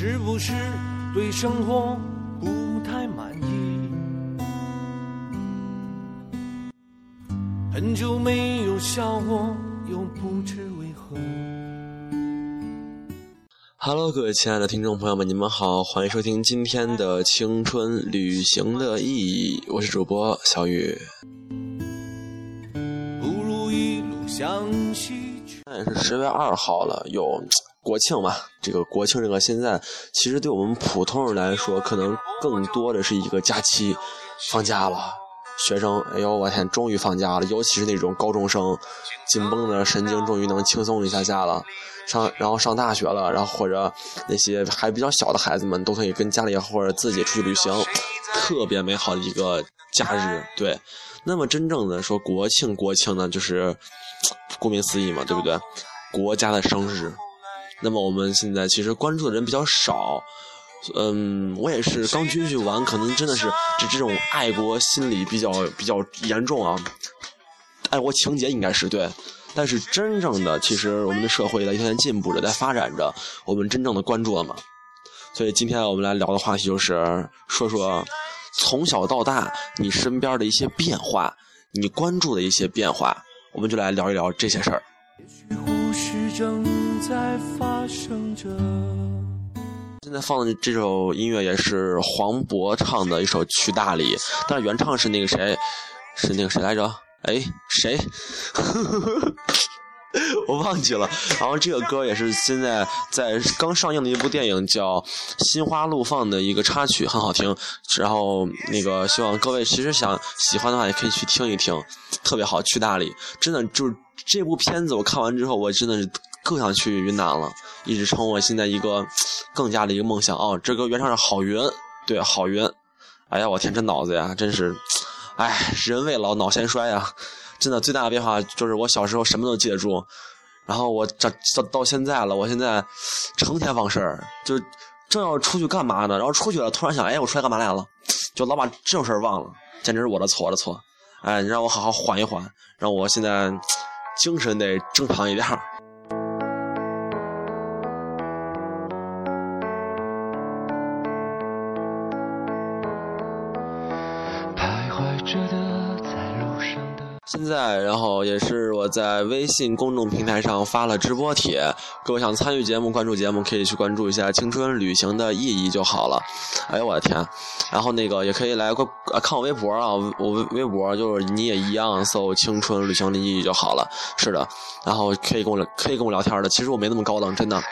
是不是对生活不太满意？很久没有笑过，又不知为何。Hello，各位亲爱的听众朋友们，你们好，欢迎收听今天的青春旅行的意义，我是主播小雨。不如一路向西去。现在是十月二号了，有国庆嘛？这个国庆这个现在其实对我们普通人来说，可能更多的是一个假期，放假了。学生，哎呦我天，终于放假了！尤其是那种高中生，紧绷的神经终于能轻松一下下了。上，然后上大学了，然后或者那些还比较小的孩子们，都可以跟家里或者自己出去旅行，特别美好的一个假日。对，那么真正的说国庆，国庆呢，就是顾名思义嘛，对不对？国家的生日。那么我们现在其实关注的人比较少。嗯，我也是刚军训完，可能真的是这这种爱国心理比较比较严重啊，爱国情节应该是对，但是真正的其实我们的社会在一天天进步着，在发展着，我们真正的关注了吗？所以今天我们来聊的话题就是说说从小到大你身边的一些变化，你关注的一些变化，我们就来聊一聊这些事儿。发生着。现在放的这首音乐也是黄渤唱的一首《去大理》，但是原唱是那个谁，是那个谁来着？哎，谁？我忘记了。然后这个歌也是现在在刚上映的一部电影叫《心花怒放》的一个插曲，很好听。然后那个希望各位其实想喜欢的话也可以去听一听，特别好。去大理，真的就是这部片子我看完之后，我真的是更想去云南了，一直成我现在一个更加的一个梦想哦。这歌原唱是郝云，对，郝云。哎呀，我天，这脑子呀，真是，哎，人未老，脑先衰呀。真的最大的变化就是我小时候什么都记得住，然后我长到到现在了，我现在成天忘事儿，就正要出去干嘛呢？然后出去了，突然想，哎，我出来干嘛来了？就老把这种事儿忘了，简直是我的错，我的错。哎，你让我好好缓一缓，让我现在精神得正常一点儿。然后也是我在微信公众平台上发了直播帖，各位想参与节目、关注节目，可以去关注一下“青春旅行的意义”就好了。哎呦我的天！然后那个也可以来看我微博啊，我微微博就是你也一样搜“青春旅行的意义”就好了。是的，然后可以跟我可以跟我聊天的，其实我没那么高冷，真的。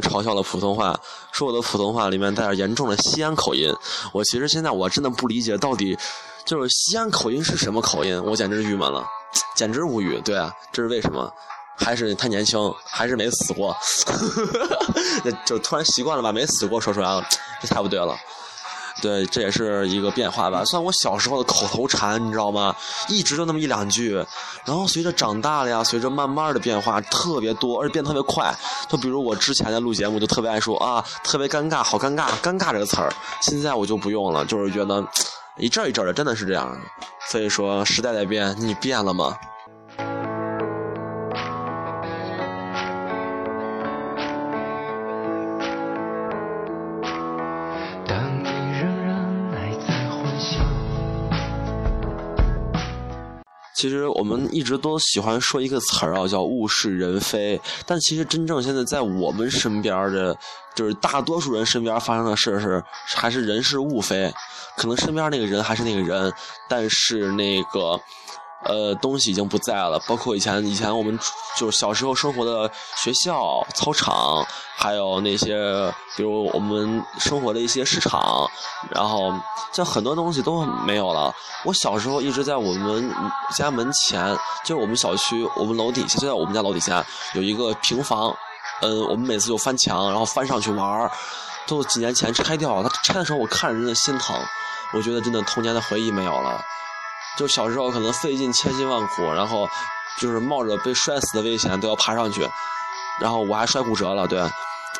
嘲笑了普通话，说我的普通话里面带着严重的西安口音。我其实现在我真的不理解，到底就是西安口音是什么口音？我简直郁闷了，简直无语。对啊，这是为什么？还是太年轻，还是没死过？就突然习惯了吧，没死过说出来了，这太不对了。对，这也是一个变化吧，算我小时候的口头禅，你知道吗？一直就那么一两句，然后随着长大了呀，随着慢慢的变化特别多，而且变得特别快。就比如我之前在录节目，就特别爱说啊，特别尴尬，好尴尬，尴尬这个词儿。现在我就不用了，就是觉得 一阵一阵的，真的是这样。所以说时代在变，你变了吗？其实我们一直都喜欢说一个词儿啊，叫物是人非。但其实真正现在在我们身边儿的，就是大多数人身边发生的事是，还是人是物非。可能身边那个人还是那个人，但是那个呃东西已经不在了。包括以前以前我们就小时候生活的学校、操场，还有那些比如我们生活的一些市场，然后像很多东西都没有了。我小时候一直在我们家门前，就是我们小区，我们楼底下就在我们家楼底下有一个平房，嗯，我们每次就翻墙，然后翻上去玩儿。都几年前拆掉了，他拆的时候我看着真的心疼，我觉得真的童年的回忆没有了。就小时候可能费尽千辛万苦然后就是冒着被摔死的危险都要爬上去然后我还摔骨折了对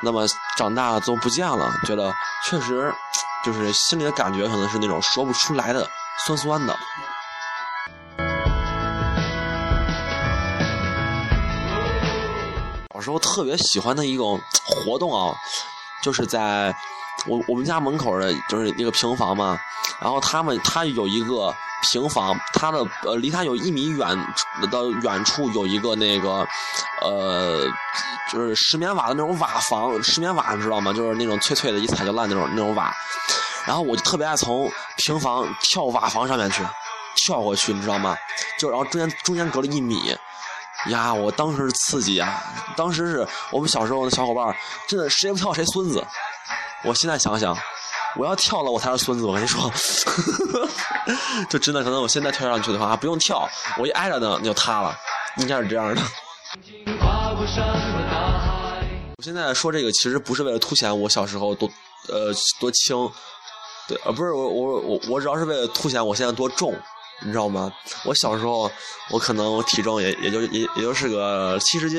那么长大了都不见了觉得确实就是心里的感觉可能是那种说不出来的酸酸的。小时候特别喜欢的一种活动啊就是在我我们家门口的就是那个平房嘛然后他们他有一个平房，他的呃离他有一米远的远处有一个那个呃就是石棉瓦的那种瓦房，石棉瓦你知道吗？就是那种脆脆的，一踩就烂那种那种瓦。然后我就特别爱从平房跳瓦房上面去，跳过去，你知道吗？就然后中间中间隔了一米。呀，我当时刺激呀！当时是我们小时候的小伙伴，真的谁不跳谁孙子。我现在想想，我要跳了我才是孙子。我跟你说，就真的可能我现在跳上去的话，不用跳，我一挨着呢，就塌了，应该是这样的。我现在说这个其实不是为了凸显我小时候多呃多轻，对，呃不是我我我我主要是为了凸显我现在多重。你知道吗？我小时候，我可能我体重也也就也也就是个七十斤，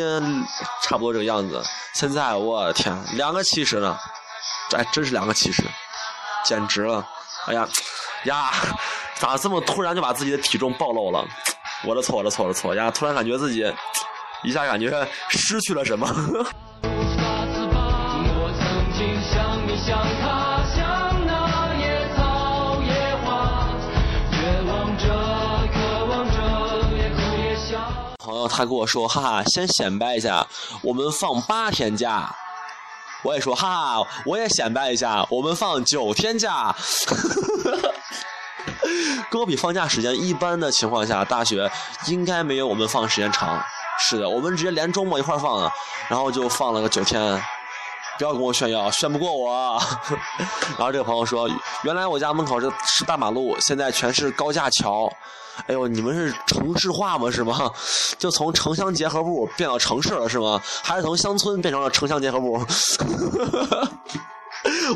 差不多这个样子。现在我天，两个七十呢，这真是两个七十，简直了！哎呀呀，咋这么突然就把自己的体重暴露了？我的错，我的错，我的错呀！突然感觉自己一下感觉失去了什么。朋友他跟我说：“哈哈，先显摆一下，我们放八天假。”我也说：“哈哈，我也显摆一下，我们放九天假。”跟我比放假时间，一般的情况下，大学应该没有我们放时间长。是的，我们直接连周末一块放了，然后就放了个九天。不要跟我炫耀，炫不过我。然后这个朋友说：“原来我家门口是是大马路，现在全是高架桥。”哎呦，你们是城市化吗？是吗？就从城乡结合部变到城市了是吗？还是从乡村变成了城乡结合部？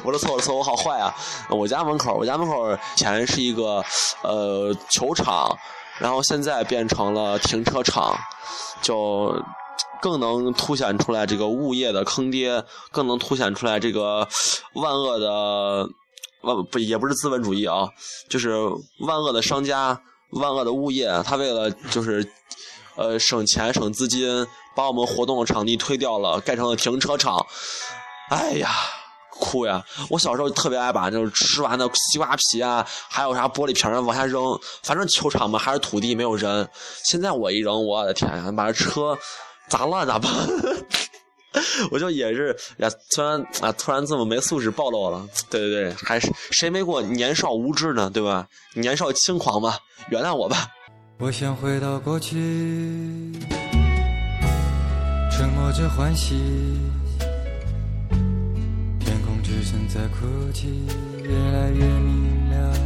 我的错，我的错，我好坏啊！我家门口，我家门口前是一个呃球场，然后现在变成了停车场，就更能凸显出来这个物业的坑爹，更能凸显出来这个万恶的万不也不是资本主义啊，就是万恶的商家。万恶的物业，他为了就是，呃，省钱省资金，把我们活动的场地推掉了，盖成了停车场。哎呀，哭呀！我小时候特别爱把那种吃完的西瓜皮啊，还有啥玻璃瓶啊往下扔，反正球场嘛还是土地没有人。现在我一扔，我的天呀，把这车砸烂咋办？我就也是呀，突然啊，突然这么没素质暴露了。对对对，还是谁没过年少无知呢？对吧？年少轻狂吧，原谅我吧。我想回到过去，沉默着欢喜，天空只剩在哭泣，越来越明亮。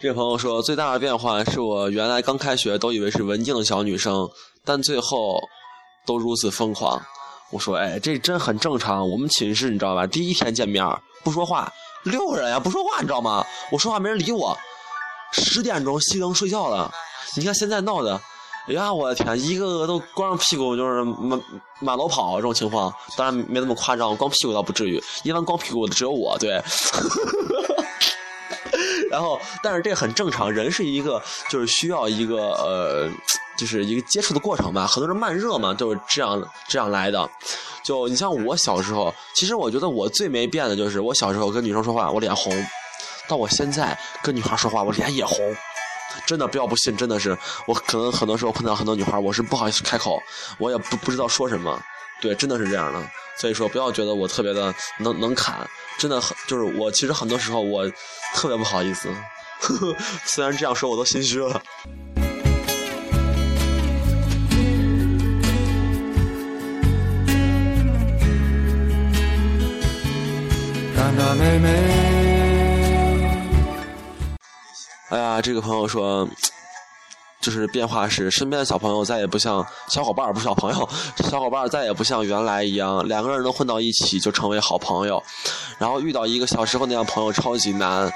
这朋友说，最大的变化是我原来刚开学都以为是文静的小女生，但最后都如此疯狂。我说，哎，这真很正常。我们寝室你知道吧？第一天见面不说话，六个人呀不说话，你知道吗？我说话没人理我。十点钟熄灯睡觉了。你看现在闹的，哎呀，我的天，一个个都光着屁股就是满满楼跑这种情况。当然没那么夸张，光屁股倒不至于。一般光屁股的只有我，对。然后，但是这很正常，人是一个就是需要一个呃，就是一个接触的过程嘛。很多人慢热嘛，就是这样这样来的。就你像我小时候，其实我觉得我最没变的就是我小时候跟女生说话我脸红，到我现在跟女孩说话我脸也红。真的不要不信，真的是我可能很多时候碰到很多女孩，我是不好意思开口，我也不不知道说什么。对，真的是这样的。所以说，不要觉得我特别的能能砍，真的很就是我其实很多时候我特别不好意思，呵呵虽然这样说我都心虚了。妹妹，哎呀，这个朋友说。就是变化是，身边的小朋友再也不像小伙伴不是小朋友，小伙伴再也不像原来一样，两个人能混到一起就成为好朋友，然后遇到一个小时候那样朋友超级难。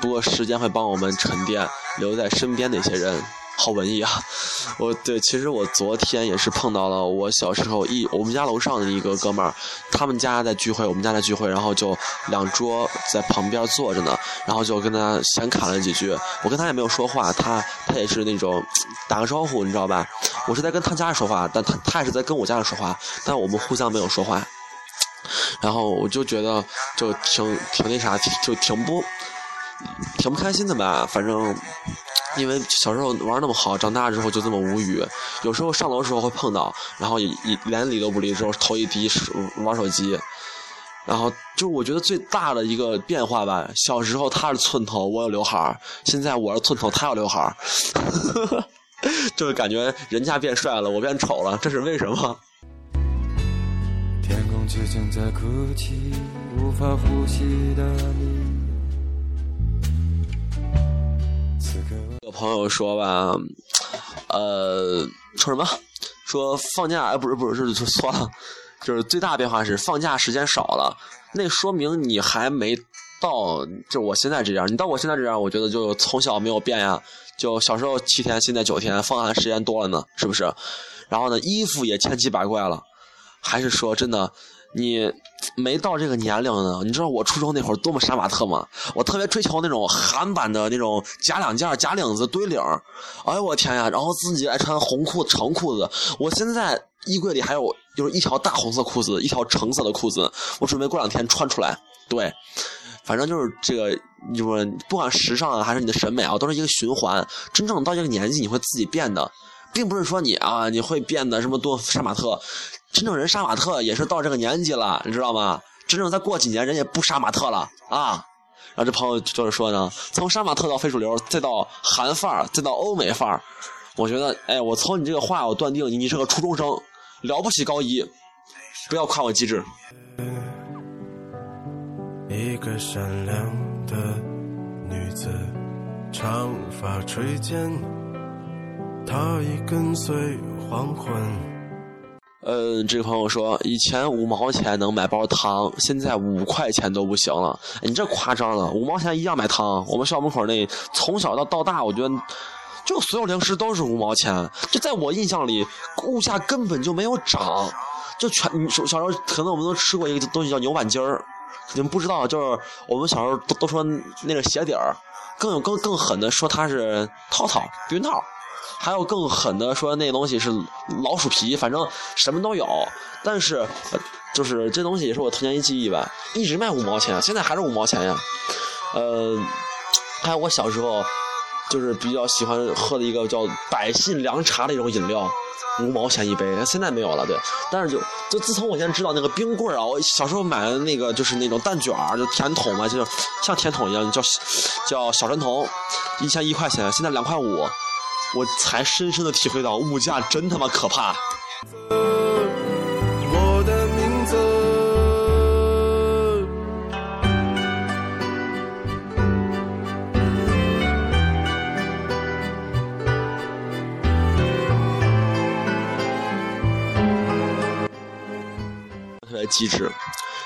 不过时间会帮我们沉淀留在身边那些人。好文艺啊！我对，其实我昨天也是碰到了我小时候一我们家楼上的一个哥们儿，他们家在聚会，我们家在聚会，然后就两桌在旁边坐着呢，然后就跟他闲侃了几句。我跟他也没有说话，他他也是那种打个招呼，你知道吧？我是在跟他家人说话，但他他也是在跟我家人说话，但我们互相没有说话。然后我就觉得就挺挺那啥，就挺不挺不开心的吧，反正。因为小时候玩那么好，长大之后就这么无语。有时候上楼的时候会碰到，然后也也连理都不理，之后头一低玩手机。然后就我觉得最大的一个变化吧，小时候他是寸头，我有刘海儿；现在我是寸头，他有刘海儿。就是感觉人家变帅了，我变丑了，这是为什么？天空之城在哭泣，无法呼吸的你。此刻朋友说吧，呃，说什么？说放假？哎，不是，不是，是错了。就是最大变化是放假时间少了，那说明你还没到，就我现在这样。你到我现在这样，我觉得就从小没有变呀。就小时候七天，现在九天，放假时间多了呢，是不是？然后呢，衣服也千奇百怪了，还是说真的？你没到这个年龄呢，你知道我初中那会儿多么杀马特吗？我特别追求那种韩版的那种假两件、假领子、堆领哎呦我天呀！然后自己爱穿红裤子、长裤子。我现在衣柜里还有就是一条大红色裤子，一条橙色的裤子。我准备过两天穿出来。对，反正就是这个，就是不管时尚啊，还是你的审美啊，都是一个循环。真正到这个年纪，你会自己变的，并不是说你啊，你会变得什么多杀马特。真正人杀马特也是到这个年纪了，你知道吗？真正再过几年，人家不杀马特了啊！然后这朋友就是说呢，从杀马特到非主流，再到韩范儿，再到欧美范儿，我觉得，哎，我从你这个话，我断定你你是个初中生，了不起高一，不要夸我机智。一个善良的女子，长发垂肩，他已跟随黄昏。嗯，这个朋友说，以前五毛钱能买包糖，现在五块钱都不行了。你这夸张了，五毛钱一样买糖。我们校门口那从小到到大，我觉得就所有零食都是五毛钱。就在我印象里，物价根本就没有涨，就全小小时候可能我们都吃过一个东西叫牛板筋儿，你们不知道，就是我们小时候都都说那个鞋底儿，更有更更狠的说它是套套避孕套。还有更狠的说，那东西是老鼠皮，反正什么都有。但是，就是这东西也是我童年一记忆吧，一直卖五毛钱，现在还是五毛钱呀。呃，还有我小时候就是比较喜欢喝的一个叫百信凉茶的一种饮料，五毛钱一杯，现在没有了。对，但是就就自从我现在知道那个冰棍儿啊，我小时候买的那个就是那种蛋卷儿就甜筒嘛，就像甜筒一样，叫叫小神童，以前一块钱，现在两块五。我才深深的体会到物价真他妈可怕。我的名字。特别机智，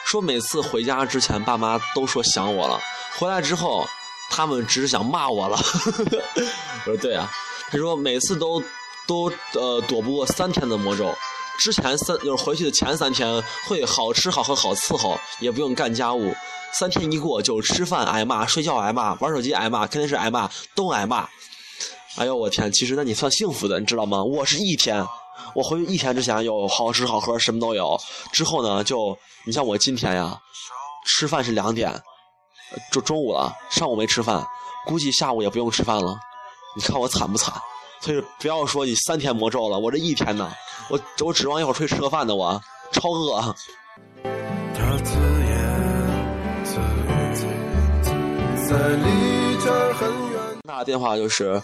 说每次回家之前，爸妈都说想我了，回来之后，他们只是想骂我了。我 说对啊。他说每次都都呃躲不过三天的魔咒，之前三就是回去的前三天会好吃好喝好伺候，也不用干家务，三天一过就吃饭挨骂，睡觉挨骂，玩手机挨骂，看电视挨骂，都挨骂。哎呦我天，其实那你算幸福的，你知道吗？我是一天，我回去一天之前有好吃好喝什么都有，之后呢就你像我今天呀，吃饭是两点，就中午了，上午没吃饭，估计下午也不用吃饭了。你看我惨不惨？所以不要说你三天魔咒了，我这一天呢，我我指望一会儿出去吃个饭呢，我超饿。那电话就是，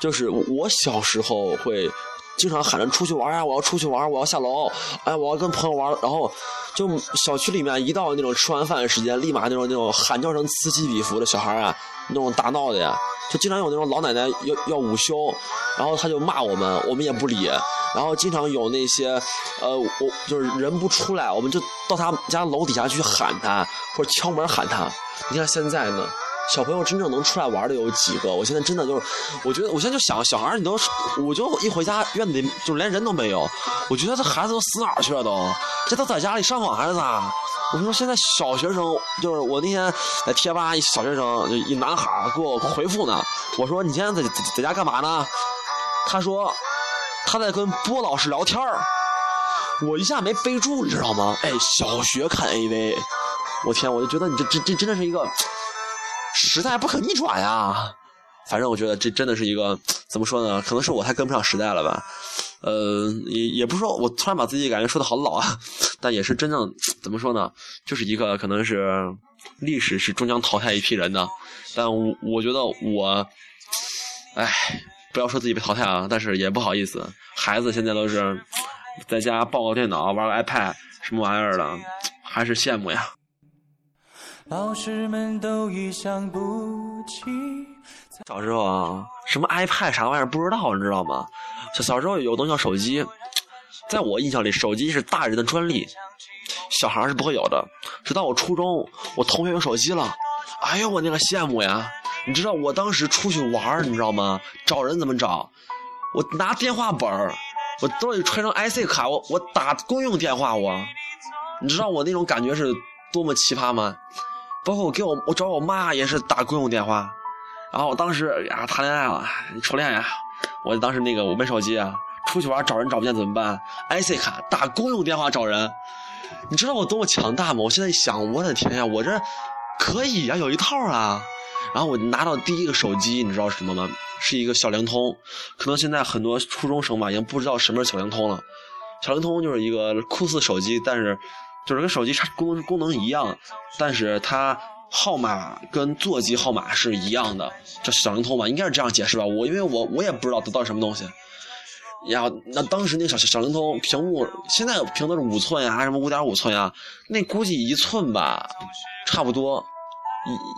就是我小时候会经常喊着出去玩啊，我要出去玩，我要下楼，哎，我要跟朋友玩，然后就小区里面一到那种吃完饭的时间，立马那种那种喊叫声此起彼伏的小孩啊，那种大闹的呀。就经常有那种老奶奶要要午休，然后他就骂我们，我们也不理。然后经常有那些，呃，我就是人不出来，我们就到他家楼底下去喊他，或者敲门喊他。你看现在呢，小朋友真正能出来玩的有几个？我现在真的就是，我觉得我现在就想，小孩你都，我就一回家院子里就连人都没有，我觉得这孩子都死哪儿去了都？这都在家里上网还是咋？我说现在小学生就是我那天在贴吧，一小学生就一男孩给我回复呢，我说你现在在在在家干嘛呢？他说他在跟波老师聊天儿，我一下没备注，你知道吗？哎，小学看 AV，我天，我就觉得你这这这真的是一个。时代不可逆转呀，反正我觉得这真的是一个怎么说呢？可能是我太跟不上时代了吧。呃，也也不是说我突然把自己感觉说的好老啊，但也是真正怎么说呢？就是一个可能是历史是终将淘汰一批人的。但我我觉得我，哎，不要说自己被淘汰啊，但是也不好意思，孩子现在都是在家抱个电脑玩个 iPad 什么玩意儿的，还是羡慕呀。老师们都已想不起。小时候啊，什么 iPad 啥玩意儿不知道，你知道吗？小小时候有东西叫手机，在我印象里，手机是大人的专利，小孩是不会有的。直到我初中，我同学有手机了，哎呦我那个羡慕呀！你知道我当时出去玩你知道吗？找人怎么找？我拿电话本儿，我兜里揣上 IC 卡，我我打公用电话我。你知道我那种感觉是多么奇葩吗？包括我给我我找我妈也是打公用电话，然后我当时呀谈恋爱了，初恋呀，我当时那个我没手机啊，出去玩找人找不见怎么办？IC 卡打公用电话找人，你知道我多么强大吗？我现在一想，我的天呀，我这可以呀，有一套啊。然后我拿到第一个手机，你知道是什么吗？是一个小灵通，可能现在很多初中生吧，已经不知道什么是小灵通了。小灵通就是一个酷似手机，但是。就是跟手机差功能功能一样，但是它号码跟座机号码是一样的，这小灵通吧，应该是这样解释吧。我因为我我也不知道得到什么东西。然后那当时那小小灵通屏幕，现在屏都是五寸呀，什么五点五寸呀，那估计一寸吧，差不多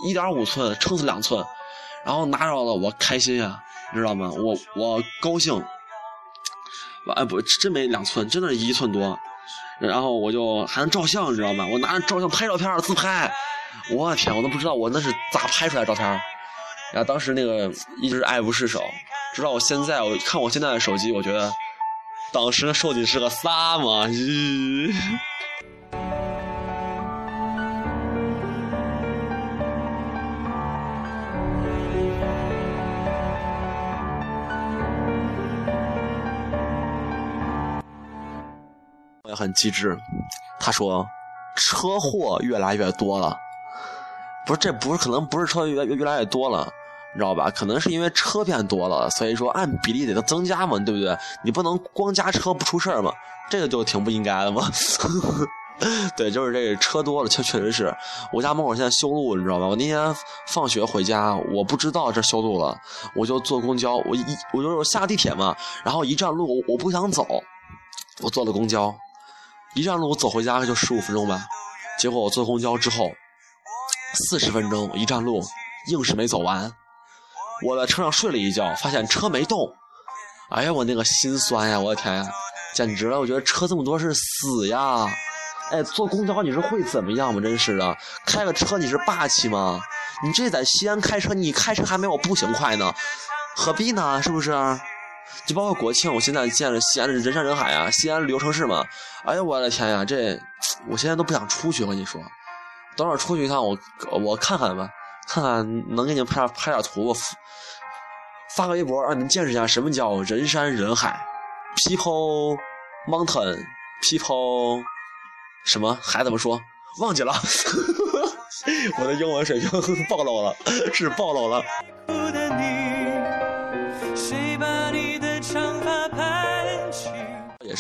一一点五寸，撑死两寸。然后拿着了，我开心呀，你知道吗？我我高兴。哎不，真没两寸，真的是一寸多。然后我就还能照相，你知道吗？我拿着照相拍照片自拍，我天，我都不知道我那是咋拍出来照片然后当时那个一直爱不释手，直到我现在，我看我现在的手机，我觉得当时的手机是个啥嘛？很机智，他说车祸越来越多了，不是这不是可能不是车越越越来越多了，你知道吧？可能是因为车变多了，所以说按比例得增加嘛，对不对？你不能光加车不出事儿嘛，这个就挺不应该的嘛。对，就是这个车多了，确确实是我家门口现在修路，你知道吧？我那天放学回家，我不知道这修路了，我就坐公交，我一我就下地铁嘛，然后一站路我不想走，我坐了公交。一站路我走回家就十五分钟吧，结果我坐公交之后，四十分钟一站路硬是没走完。我在车上睡了一觉，发现车没动，哎呀，我那个心酸呀！我的天呀，简直了！我觉得车这么多是死呀！哎，坐公交你是会怎么样吗？真是的，开个车你是霸气吗？你这在西安开车，你开车还没我步行快呢，何必呢？是不是？就包括国庆，我现在见着西安的人山人海啊，西安旅游城市嘛。哎呀，我的天呀，这我现在都不想出去。我跟你说，等会儿出去一趟，我我看看吧，看看能给你们拍拍点图，发个微博让你们见识一下什么叫人山人海。People mountain, people 什么还怎么说？忘记了，我的英文水平 暴露了，是暴露了。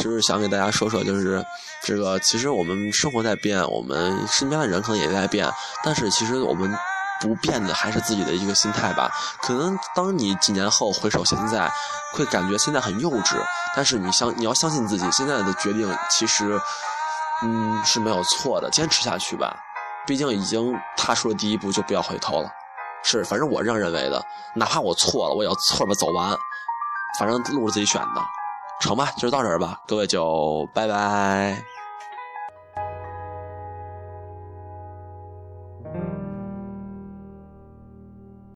就是想给大家说说，就是这个，其实我们生活在变，我们身边的人可能也在变，但是其实我们不变的还是自己的一个心态吧。可能当你几年后回首现在，会感觉现在很幼稚，但是你相你要相信自己，现在的决定其实嗯是没有错的，坚持下去吧。毕竟已经踏出了第一步，就不要回头了。是，反正我这样认为的，哪怕我错了，我也要错着走完。反正路是自己选的。成吧，就到这儿吧，各位就拜拜。